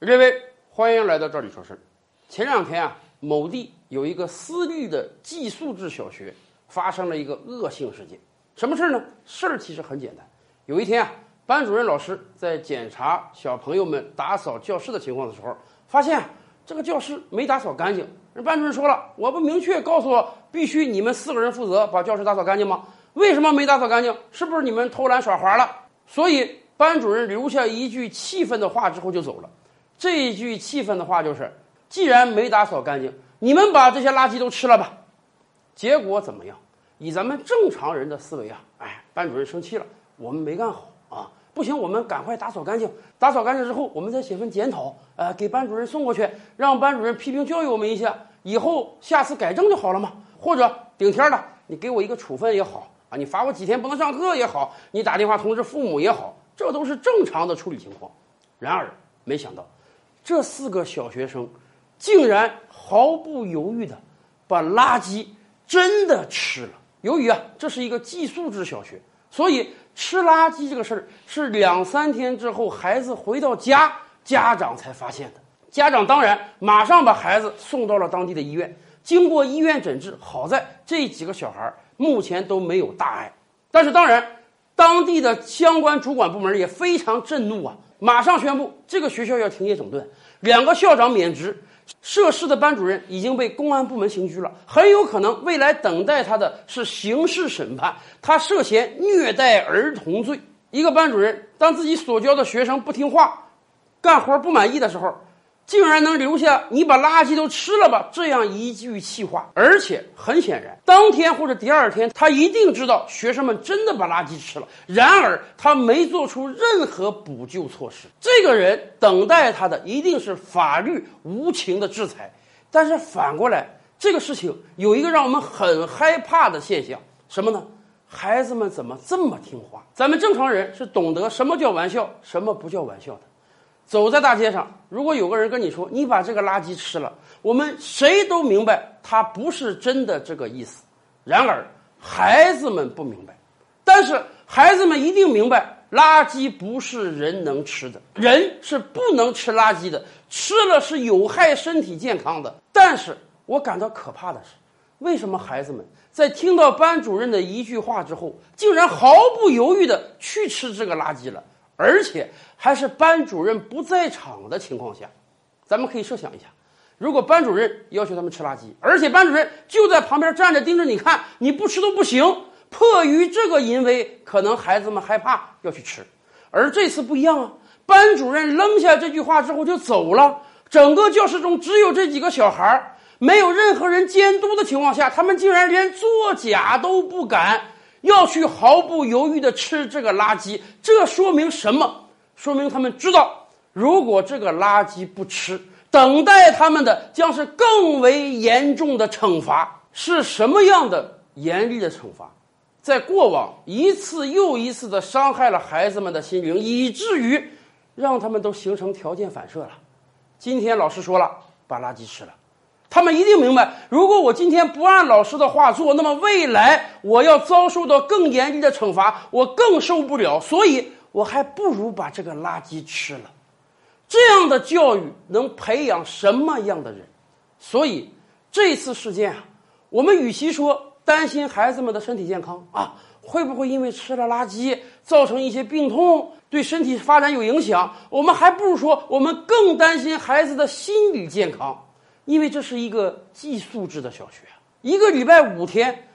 各位，欢迎来到这里说事儿。前两天啊，某地有一个私立的寄宿制小学发生了一个恶性事件。什么事儿呢？事儿其实很简单。有一天啊，班主任老师在检查小朋友们打扫教室的情况的时候，发现，这个教室没打扫干净。人班主任说了，我不明确告诉我，必须你们四个人负责把教室打扫干净吗？为什么没打扫干净？是不是你们偷懒耍滑了？所以班主任留下一句气愤的话之后就走了。这一句气愤的话就是：既然没打扫干净，你们把这些垃圾都吃了吧。结果怎么样？以咱们正常人的思维啊，哎，班主任生气了，我们没干好啊，不行，我们赶快打扫干净。打扫干净之后，我们再写份检讨，呃，给班主任送过去，让班主任批评教育我们一下，以后下次改正就好了嘛。或者顶天了，你给我一个处分也好啊，你罚我几天不能上课也好，你打电话通知父母也好，这都是正常的处理情况。然而，没想到。这四个小学生，竟然毫不犹豫的把垃圾真的吃了。由于啊，这是一个寄宿制小学，所以吃垃圾这个事儿是两三天之后孩子回到家，家长才发现的。家长当然马上把孩子送到了当地的医院。经过医院诊治，好在这几个小孩儿目前都没有大碍。但是当然，当地的相关主管部门也非常震怒啊。马上宣布，这个学校要停业整顿，两个校长免职，涉事的班主任已经被公安部门刑拘了，很有可能未来等待他的是刑事审判。他涉嫌虐待儿童罪。一个班主任，当自己所教的学生不听话、干活不满意的时候。竟然能留下你把垃圾都吃了吧这样一句气话，而且很显然，当天或者第二天，他一定知道学生们真的把垃圾吃了。然而，他没做出任何补救措施。这个人等待他的一定是法律无情的制裁。但是反过来，这个事情有一个让我们很害怕的现象，什么呢？孩子们怎么这么听话？咱们正常人是懂得什么叫玩笑，什么不叫玩笑的。走在大街上，如果有个人跟你说“你把这个垃圾吃了”，我们谁都明白他不是真的这个意思。然而，孩子们不明白，但是孩子们一定明白，垃圾不是人能吃的，人是不能吃垃圾的，吃了是有害身体健康的。但是我感到可怕的是，为什么孩子们在听到班主任的一句话之后，竟然毫不犹豫的去吃这个垃圾了？而且还是班主任不在场的情况下，咱们可以设想一下，如果班主任要求他们吃垃圾，而且班主任就在旁边站着盯着你看，你不吃都不行。迫于这个淫威，可能孩子们害怕要去吃，而这次不一样啊！班主任扔下这句话之后就走了，整个教室中只有这几个小孩没有任何人监督的情况下，他们竟然连作假都不敢。要去毫不犹豫地吃这个垃圾，这说明什么？说明他们知道，如果这个垃圾不吃，等待他们的将是更为严重的惩罚。是什么样的严厉的惩罚？在过往一次又一次地伤害了孩子们的心灵，以至于让他们都形成条件反射了。今天老师说了，把垃圾吃了。他们一定明白，如果我今天不按老师的话做，那么未来我要遭受到更严厉的惩罚，我更受不了。所以，我还不如把这个垃圾吃了。这样的教育能培养什么样的人？所以，这次事件啊，我们与其说担心孩子们的身体健康啊，会不会因为吃了垃圾造成一些病痛，对身体发展有影响，我们还不如说，我们更担心孩子的心理健康。因为这是一个寄宿制的小学，一个礼拜五天，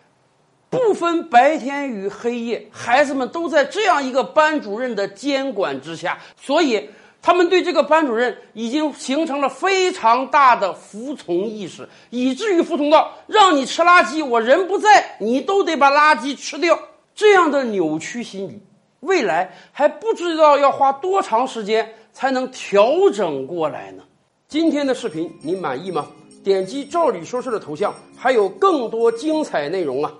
不分白天与黑夜，孩子们都在这样一个班主任的监管之下，所以他们对这个班主任已经形成了非常大的服从意识，以至于服从到让你吃垃圾，我人不在，你都得把垃圾吃掉。这样的扭曲心理，未来还不知道要花多长时间才能调整过来呢？今天的视频你满意吗？点击“照理说事”的头像，还有更多精彩内容啊！